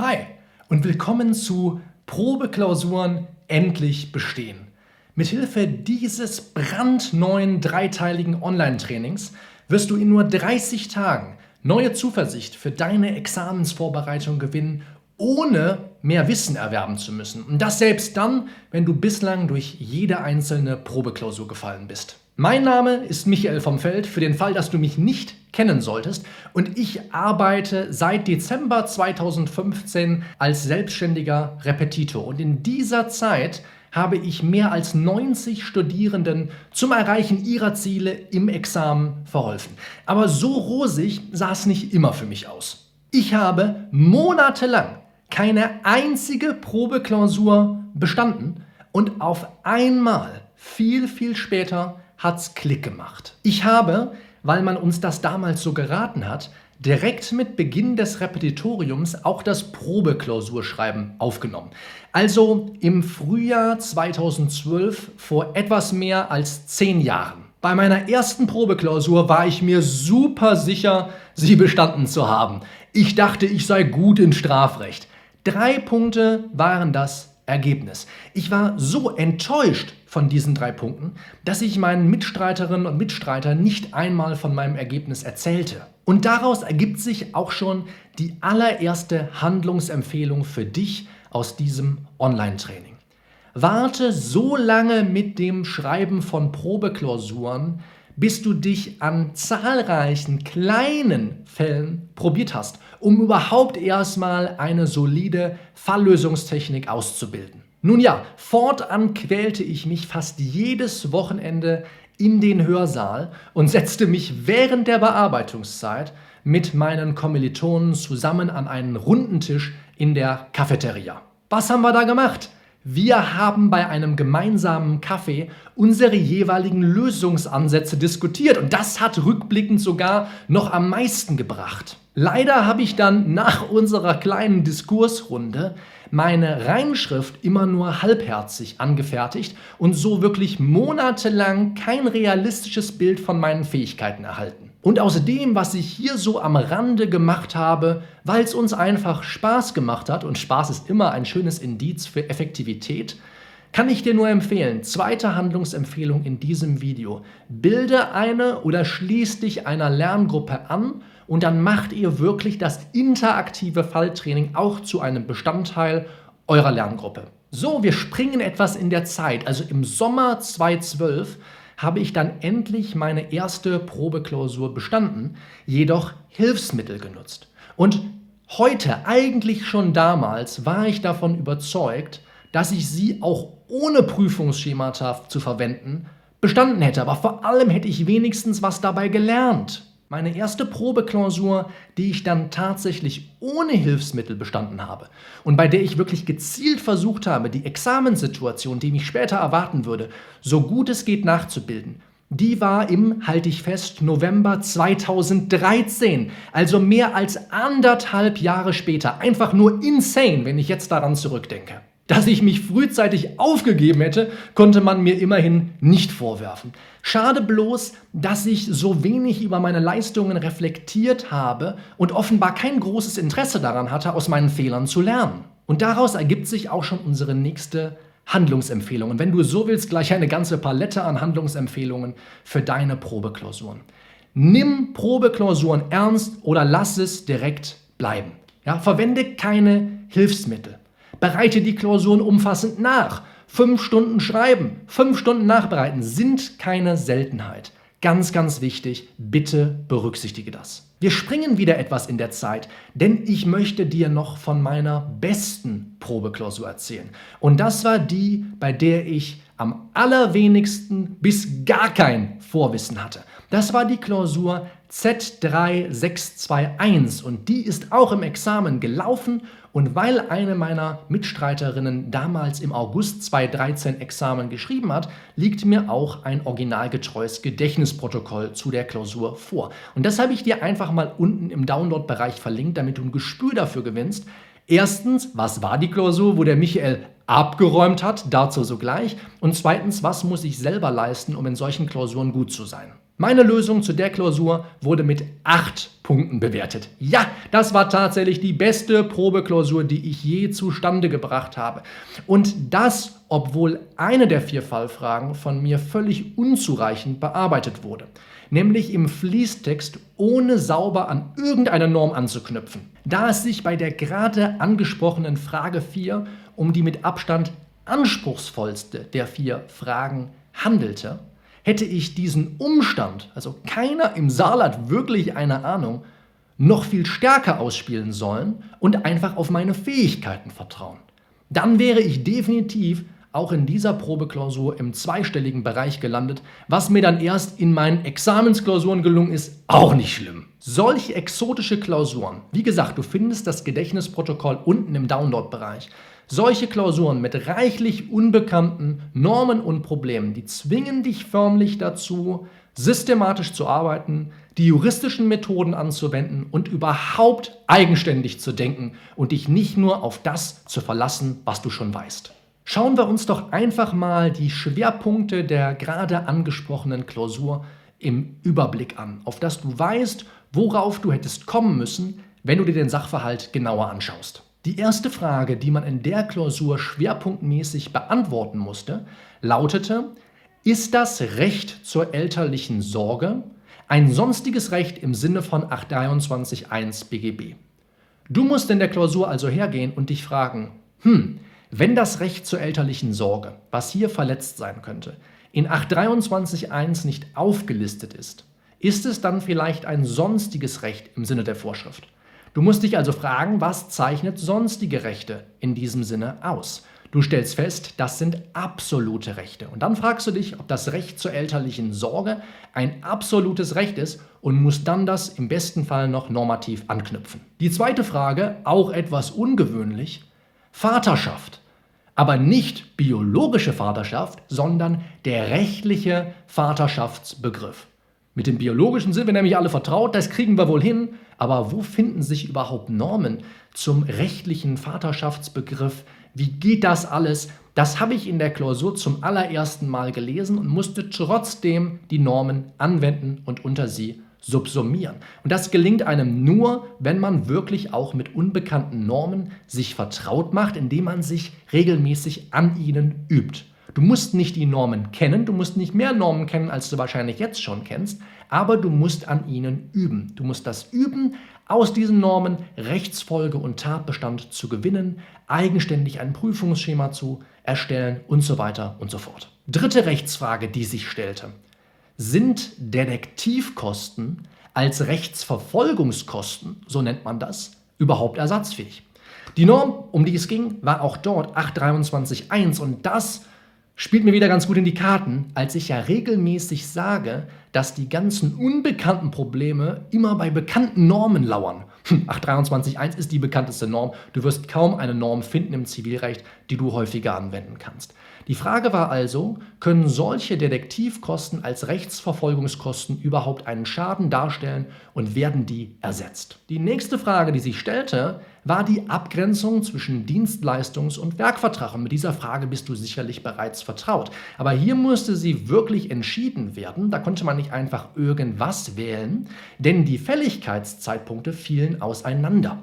Hi und willkommen zu Probeklausuren endlich bestehen. Mithilfe dieses brandneuen dreiteiligen Online-Trainings wirst du in nur 30 Tagen neue Zuversicht für deine Examensvorbereitung gewinnen, ohne mehr Wissen erwerben zu müssen. Und das selbst dann, wenn du bislang durch jede einzelne Probeklausur gefallen bist. Mein Name ist Michael vom Feld, für den Fall, dass du mich nicht kennen solltest. Und ich arbeite seit Dezember 2015 als selbstständiger Repetitor. Und in dieser Zeit habe ich mehr als 90 Studierenden zum Erreichen ihrer Ziele im Examen verholfen. Aber so rosig sah es nicht immer für mich aus. Ich habe monatelang keine einzige Probeklausur bestanden und auf einmal, viel, viel später, hat's Klick gemacht. Ich habe, weil man uns das damals so geraten hat, direkt mit Beginn des Repetitoriums auch das Probeklausurschreiben aufgenommen. Also im Frühjahr 2012 vor etwas mehr als zehn Jahren. Bei meiner ersten Probeklausur war ich mir super sicher, sie bestanden zu haben. Ich dachte, ich sei gut in Strafrecht. Drei Punkte waren das Ergebnis. Ich war so enttäuscht von diesen drei Punkten, dass ich meinen Mitstreiterinnen und Mitstreitern nicht einmal von meinem Ergebnis erzählte. Und daraus ergibt sich auch schon die allererste Handlungsempfehlung für dich aus diesem Online-Training. Warte so lange mit dem Schreiben von Probeklausuren, bis du dich an zahlreichen kleinen Fällen probiert hast, um überhaupt erstmal eine solide Falllösungstechnik auszubilden. Nun ja, fortan quälte ich mich fast jedes Wochenende in den Hörsaal und setzte mich während der Bearbeitungszeit mit meinen Kommilitonen zusammen an einen runden Tisch in der Cafeteria. Was haben wir da gemacht? Wir haben bei einem gemeinsamen Kaffee unsere jeweiligen Lösungsansätze diskutiert und das hat rückblickend sogar noch am meisten gebracht. Leider habe ich dann nach unserer kleinen Diskursrunde meine Reinschrift immer nur halbherzig angefertigt und so wirklich monatelang kein realistisches Bild von meinen Fähigkeiten erhalten. Und aus dem, was ich hier so am Rande gemacht habe, weil es uns einfach Spaß gemacht hat, und Spaß ist immer ein schönes Indiz für Effektivität, kann ich dir nur empfehlen, zweite Handlungsempfehlung in diesem Video. Bilde eine oder schließ dich einer Lerngruppe an und dann macht ihr wirklich das interaktive Falltraining auch zu einem Bestandteil eurer Lerngruppe. So, wir springen etwas in der Zeit. Also im Sommer 2012 habe ich dann endlich meine erste Probeklausur bestanden, jedoch Hilfsmittel genutzt. Und heute, eigentlich schon damals, war ich davon überzeugt, dass ich sie auch ohne Prüfungsschemata zu verwenden bestanden hätte. Aber vor allem hätte ich wenigstens was dabei gelernt. Meine erste Probeklausur, die ich dann tatsächlich ohne Hilfsmittel bestanden habe und bei der ich wirklich gezielt versucht habe, die Examenssituation, die mich später erwarten würde, so gut es geht nachzubilden, die war im, halte ich fest, November 2013, also mehr als anderthalb Jahre später. Einfach nur insane, wenn ich jetzt daran zurückdenke. Dass ich mich frühzeitig aufgegeben hätte, konnte man mir immerhin nicht vorwerfen. Schade bloß, dass ich so wenig über meine Leistungen reflektiert habe und offenbar kein großes Interesse daran hatte, aus meinen Fehlern zu lernen. Und daraus ergibt sich auch schon unsere nächste Handlungsempfehlung. Und wenn du so willst, gleich eine ganze Palette an Handlungsempfehlungen für deine Probeklausuren. Nimm Probeklausuren ernst oder lass es direkt bleiben. Ja, verwende keine Hilfsmittel. Bereite die Klausuren umfassend nach. Fünf Stunden schreiben, fünf Stunden nachbereiten sind keine Seltenheit. Ganz, ganz wichtig, bitte berücksichtige das. Wir springen wieder etwas in der Zeit, denn ich möchte dir noch von meiner besten Probeklausur erzählen. Und das war die, bei der ich am allerwenigsten bis gar kein Vorwissen hatte. Das war die Klausur Z3621 und die ist auch im Examen gelaufen und weil eine meiner Mitstreiterinnen damals im August 2013 Examen geschrieben hat, liegt mir auch ein originalgetreues Gedächtnisprotokoll zu der Klausur vor. Und das habe ich dir einfach mal unten im Download-Bereich verlinkt, damit du ein Gespür dafür gewinnst. Erstens, was war die Klausur, wo der Michael abgeräumt hat, dazu sogleich. Und zweitens, was muss ich selber leisten, um in solchen Klausuren gut zu sein? Meine Lösung zu der Klausur wurde mit 8 Punkten bewertet. Ja, das war tatsächlich die beste Probeklausur, die ich je zustande gebracht habe. Und das, obwohl eine der vier Fallfragen von mir völlig unzureichend bearbeitet wurde. Nämlich im Fließtext ohne sauber an irgendeine Norm anzuknüpfen. Da es sich bei der gerade angesprochenen Frage 4 um die mit Abstand anspruchsvollste der vier Fragen handelte, hätte ich diesen Umstand, also keiner im Saal hat wirklich eine Ahnung, noch viel stärker ausspielen sollen und einfach auf meine Fähigkeiten vertrauen. Dann wäre ich definitiv auch in dieser Probeklausur im zweistelligen Bereich gelandet, was mir dann erst in meinen Examensklausuren gelungen ist, auch nicht schlimm. Solche exotische Klausuren, wie gesagt, du findest das Gedächtnisprotokoll unten im Download-Bereich, solche Klausuren mit reichlich unbekannten Normen und Problemen, die zwingen dich förmlich dazu, systematisch zu arbeiten, die juristischen Methoden anzuwenden und überhaupt eigenständig zu denken und dich nicht nur auf das zu verlassen, was du schon weißt. Schauen wir uns doch einfach mal die Schwerpunkte der gerade angesprochenen Klausur im Überblick an, auf das du weißt, worauf du hättest kommen müssen, wenn du dir den Sachverhalt genauer anschaust. Die erste Frage, die man in der Klausur schwerpunktmäßig beantworten musste, lautete, ist das Recht zur elterlichen Sorge ein sonstiges Recht im Sinne von 823.1 BGB? Du musst in der Klausur also hergehen und dich fragen, hm, wenn das Recht zur elterlichen Sorge, was hier verletzt sein könnte, in 823.1 nicht aufgelistet ist, ist es dann vielleicht ein sonstiges Recht im Sinne der Vorschrift? Du musst dich also fragen, was zeichnet sonstige Rechte in diesem Sinne aus? Du stellst fest, das sind absolute Rechte. Und dann fragst du dich, ob das Recht zur elterlichen Sorge ein absolutes Recht ist und musst dann das im besten Fall noch normativ anknüpfen. Die zweite Frage, auch etwas ungewöhnlich, Vaterschaft. Aber nicht biologische Vaterschaft, sondern der rechtliche Vaterschaftsbegriff. Mit dem biologischen sind wir nämlich alle vertraut, das kriegen wir wohl hin, aber wo finden sich überhaupt Normen zum rechtlichen Vaterschaftsbegriff? Wie geht das alles? Das habe ich in der Klausur zum allerersten Mal gelesen und musste trotzdem die Normen anwenden und unter sie subsumieren. Und das gelingt einem nur, wenn man wirklich auch mit unbekannten Normen sich vertraut macht, indem man sich regelmäßig an ihnen übt. Du musst nicht die Normen kennen, du musst nicht mehr Normen kennen, als du wahrscheinlich jetzt schon kennst, aber du musst an ihnen üben. Du musst das üben, aus diesen Normen Rechtsfolge und Tatbestand zu gewinnen, eigenständig ein Prüfungsschema zu erstellen und so weiter und so fort. Dritte Rechtsfrage, die sich stellte. Sind Detektivkosten als Rechtsverfolgungskosten, so nennt man das, überhaupt ersatzfähig? Die Norm, um die es ging, war auch dort 823.1 und das spielt mir wieder ganz gut in die Karten, als ich ja regelmäßig sage, dass die ganzen unbekannten Probleme immer bei bekannten Normen lauern. 823.1 hm, ist die bekannteste Norm. Du wirst kaum eine Norm finden im Zivilrecht, die du häufiger anwenden kannst. Die Frage war also, können solche Detektivkosten als Rechtsverfolgungskosten überhaupt einen Schaden darstellen und werden die ersetzt? Die nächste Frage, die sich stellte, war die Abgrenzung zwischen Dienstleistungs- und Werkvertrag. Und mit dieser Frage bist du sicherlich bereits vertraut. Aber hier musste sie wirklich entschieden werden. Da konnte man nicht einfach irgendwas wählen, denn die Fälligkeitszeitpunkte fielen auseinander.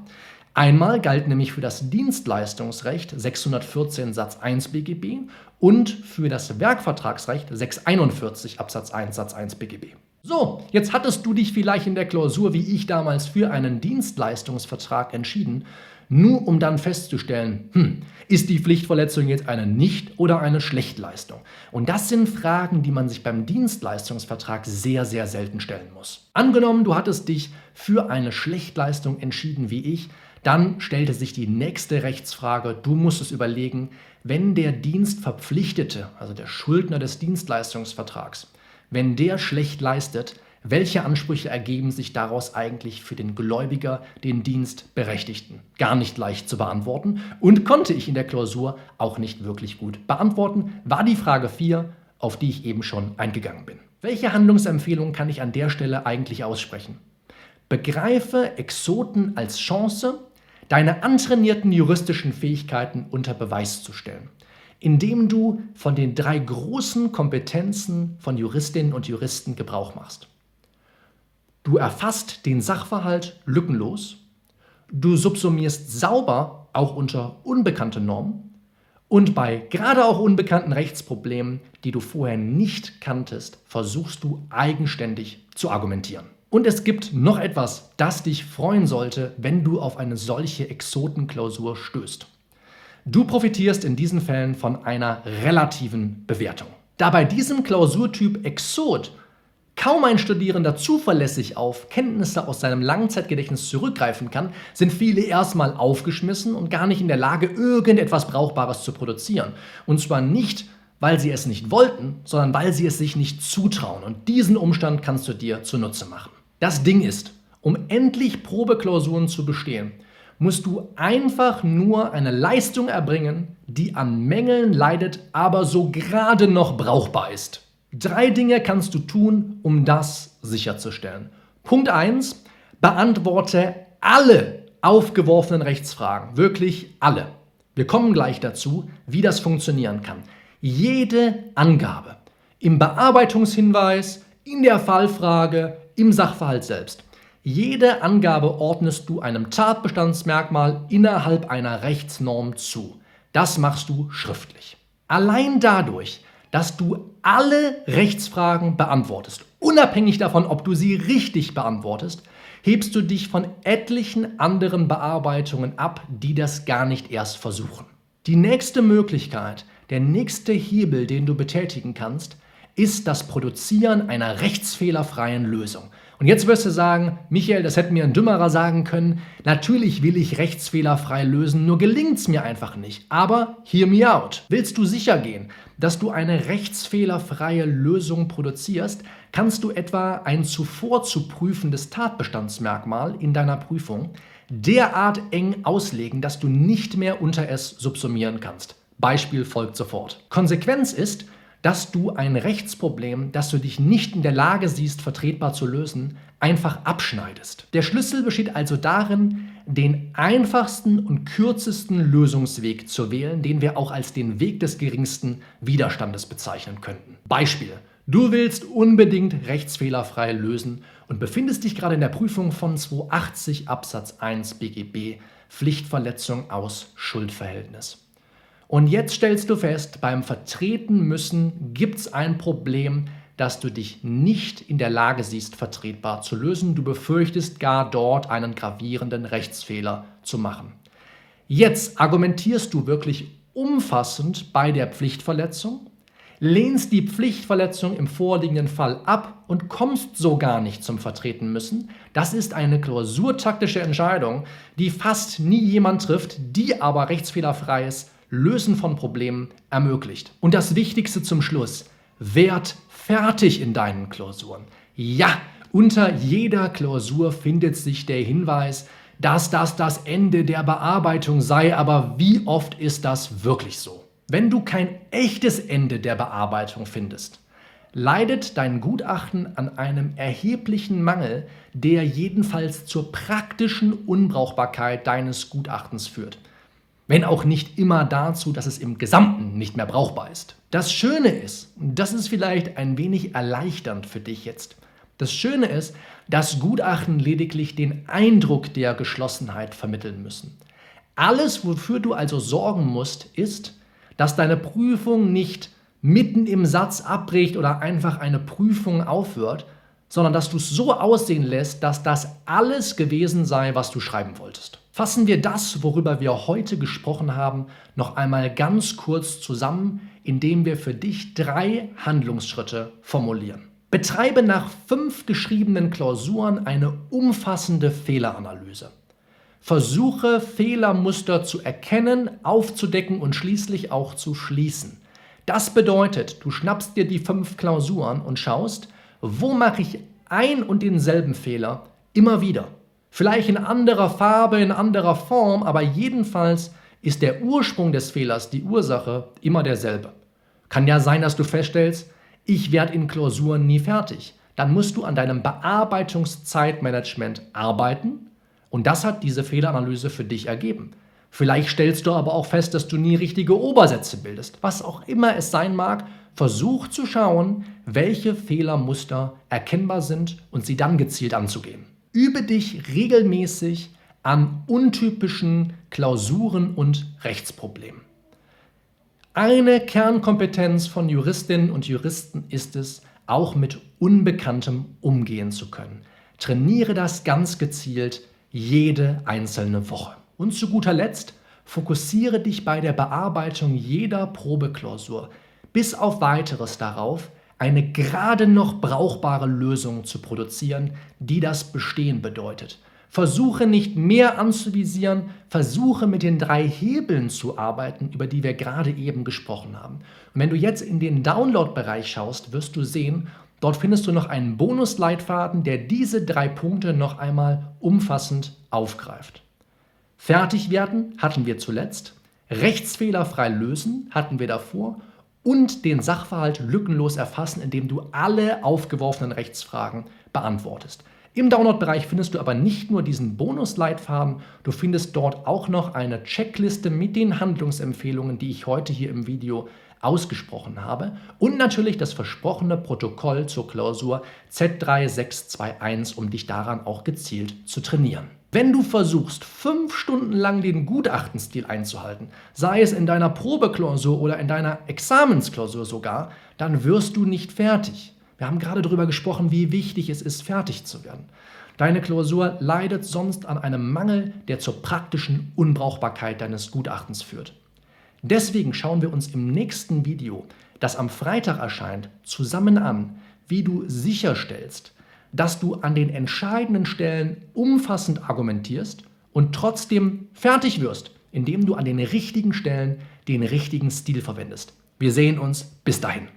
Einmal galt nämlich für das Dienstleistungsrecht 614 Satz 1 BGB und für das Werkvertragsrecht 641 Absatz 1 Satz 1 BGB. So, jetzt hattest du dich vielleicht in der Klausur wie ich damals für einen Dienstleistungsvertrag entschieden, nur um dann festzustellen, hm, ist die Pflichtverletzung jetzt eine Nicht- oder eine Schlechtleistung? Und das sind Fragen, die man sich beim Dienstleistungsvertrag sehr, sehr selten stellen muss. Angenommen, du hattest dich für eine Schlechtleistung entschieden wie ich, dann stellte sich die nächste Rechtsfrage, du musst es überlegen, wenn der Dienstverpflichtete, also der Schuldner des Dienstleistungsvertrags, wenn der schlecht leistet, welche Ansprüche ergeben sich daraus eigentlich für den Gläubiger, den Dienstberechtigten? Gar nicht leicht zu beantworten und konnte ich in der Klausur auch nicht wirklich gut beantworten, war die Frage 4, auf die ich eben schon eingegangen bin. Welche Handlungsempfehlungen kann ich an der Stelle eigentlich aussprechen? Begreife Exoten als Chance, deine antrainierten juristischen Fähigkeiten unter Beweis zu stellen, indem du von den drei großen Kompetenzen von Juristinnen und Juristen Gebrauch machst. Du erfasst den Sachverhalt lückenlos. Du subsumierst sauber, auch unter unbekannte Normen. Und bei gerade auch unbekannten Rechtsproblemen, die du vorher nicht kanntest, versuchst du eigenständig zu argumentieren. Und es gibt noch etwas, das dich freuen sollte, wenn du auf eine solche Exotenklausur stößt. Du profitierst in diesen Fällen von einer relativen Bewertung. Da bei diesem Klausurtyp Exot kaum ein Studierender zuverlässig auf Kenntnisse aus seinem Langzeitgedächtnis zurückgreifen kann, sind viele erstmal aufgeschmissen und gar nicht in der Lage, irgendetwas Brauchbares zu produzieren. Und zwar nicht, weil sie es nicht wollten, sondern weil sie es sich nicht zutrauen. Und diesen Umstand kannst du dir zunutze machen. Das Ding ist, um endlich Probeklausuren zu bestehen, musst du einfach nur eine Leistung erbringen, die an Mängeln leidet, aber so gerade noch brauchbar ist. Drei Dinge kannst du tun, um das sicherzustellen. Punkt 1. Beantworte alle aufgeworfenen Rechtsfragen. Wirklich alle. Wir kommen gleich dazu, wie das funktionieren kann. Jede Angabe im Bearbeitungshinweis, in der Fallfrage, im Sachverhalt selbst. Jede Angabe ordnest du einem Tatbestandsmerkmal innerhalb einer Rechtsnorm zu. Das machst du schriftlich. Allein dadurch, dass du alle Rechtsfragen beantwortest, unabhängig davon, ob du sie richtig beantwortest, hebst du dich von etlichen anderen Bearbeitungen ab, die das gar nicht erst versuchen. Die nächste Möglichkeit, der nächste Hebel, den du betätigen kannst, ist das Produzieren einer rechtsfehlerfreien Lösung. Und jetzt wirst du sagen, Michael, das hätte mir ein Dümmerer sagen können. Natürlich will ich rechtsfehlerfrei lösen, nur gelingt es mir einfach nicht. Aber hear me out. Willst du sicher gehen, dass du eine rechtsfehlerfreie Lösung produzierst, kannst du etwa ein zuvor zu prüfendes Tatbestandsmerkmal in deiner Prüfung derart eng auslegen, dass du nicht mehr unter es subsumieren kannst. Beispiel folgt sofort. Konsequenz ist, dass du ein Rechtsproblem, das du dich nicht in der Lage siehst, vertretbar zu lösen, einfach abschneidest. Der Schlüssel besteht also darin, den einfachsten und kürzesten Lösungsweg zu wählen, den wir auch als den Weg des geringsten Widerstandes bezeichnen könnten. Beispiel. Du willst unbedingt rechtsfehlerfrei lösen und befindest dich gerade in der Prüfung von 280 Absatz 1 BGB Pflichtverletzung aus Schuldverhältnis. Und jetzt stellst du fest, beim Vertreten müssen gibt es ein Problem, das du dich nicht in der Lage siehst, vertretbar zu lösen. Du befürchtest gar dort einen gravierenden Rechtsfehler zu machen. Jetzt argumentierst du wirklich umfassend bei der Pflichtverletzung, lehnst die Pflichtverletzung im vorliegenden Fall ab und kommst so gar nicht zum Vertreten müssen. Das ist eine klausurtaktische Entscheidung, die fast nie jemand trifft, die aber rechtsfehlerfreies Lösen von Problemen ermöglicht. Und das Wichtigste zum Schluss, werd fertig in deinen Klausuren. Ja, unter jeder Klausur findet sich der Hinweis, dass das das Ende der Bearbeitung sei, aber wie oft ist das wirklich so? Wenn du kein echtes Ende der Bearbeitung findest, leidet dein Gutachten an einem erheblichen Mangel, der jedenfalls zur praktischen Unbrauchbarkeit deines Gutachtens führt wenn auch nicht immer dazu, dass es im Gesamten nicht mehr brauchbar ist. Das Schöne ist, und das ist vielleicht ein wenig erleichternd für dich jetzt, das Schöne ist, dass Gutachten lediglich den Eindruck der Geschlossenheit vermitteln müssen. Alles, wofür du also sorgen musst, ist, dass deine Prüfung nicht mitten im Satz abbricht oder einfach eine Prüfung aufhört, sondern dass du es so aussehen lässt, dass das alles gewesen sei, was du schreiben wolltest. Fassen wir das, worüber wir heute gesprochen haben, noch einmal ganz kurz zusammen, indem wir für dich drei Handlungsschritte formulieren. Betreibe nach fünf geschriebenen Klausuren eine umfassende Fehleranalyse. Versuche Fehlermuster zu erkennen, aufzudecken und schließlich auch zu schließen. Das bedeutet, du schnappst dir die fünf Klausuren und schaust, wo mache ich ein und denselben Fehler immer wieder. Vielleicht in anderer Farbe, in anderer Form, aber jedenfalls ist der Ursprung des Fehlers, die Ursache, immer derselbe. Kann ja sein, dass du feststellst, ich werde in Klausuren nie fertig. Dann musst du an deinem Bearbeitungszeitmanagement arbeiten und das hat diese Fehleranalyse für dich ergeben. Vielleicht stellst du aber auch fest, dass du nie richtige Obersätze bildest. Was auch immer es sein mag, versuch zu schauen, welche Fehlermuster erkennbar sind und sie dann gezielt anzugehen. Übe dich regelmäßig an untypischen Klausuren und Rechtsproblemen. Eine Kernkompetenz von Juristinnen und Juristen ist es, auch mit Unbekanntem umgehen zu können. Trainiere das ganz gezielt jede einzelne Woche. Und zu guter Letzt, fokussiere dich bei der Bearbeitung jeder Probeklausur bis auf weiteres darauf, eine gerade noch brauchbare Lösung zu produzieren, die das Bestehen bedeutet. Versuche nicht mehr anzuvisieren, versuche mit den drei Hebeln zu arbeiten, über die wir gerade eben gesprochen haben. Und wenn du jetzt in den Download-Bereich schaust, wirst du sehen, dort findest du noch einen Bonusleitfaden, der diese drei Punkte noch einmal umfassend aufgreift. Fertig werden hatten wir zuletzt, rechtsfehlerfrei lösen hatten wir davor und den Sachverhalt lückenlos erfassen, indem du alle aufgeworfenen Rechtsfragen beantwortest. Im Download-Bereich findest du aber nicht nur diesen Bonusleitfaden, du findest dort auch noch eine Checkliste mit den Handlungsempfehlungen, die ich heute hier im Video ausgesprochen habe und natürlich das versprochene Protokoll zur Klausur Z3621, um dich daran auch gezielt zu trainieren. Wenn du versuchst, fünf Stunden lang den Gutachtenstil einzuhalten, sei es in deiner Probeklausur oder in deiner Examensklausur sogar, dann wirst du nicht fertig. Wir haben gerade darüber gesprochen, wie wichtig es ist, fertig zu werden. Deine Klausur leidet sonst an einem Mangel, der zur praktischen Unbrauchbarkeit deines Gutachtens führt. Deswegen schauen wir uns im nächsten Video, das am Freitag erscheint, zusammen an, wie du sicherstellst, dass du an den entscheidenden Stellen umfassend argumentierst und trotzdem fertig wirst, indem du an den richtigen Stellen den richtigen Stil verwendest. Wir sehen uns bis dahin.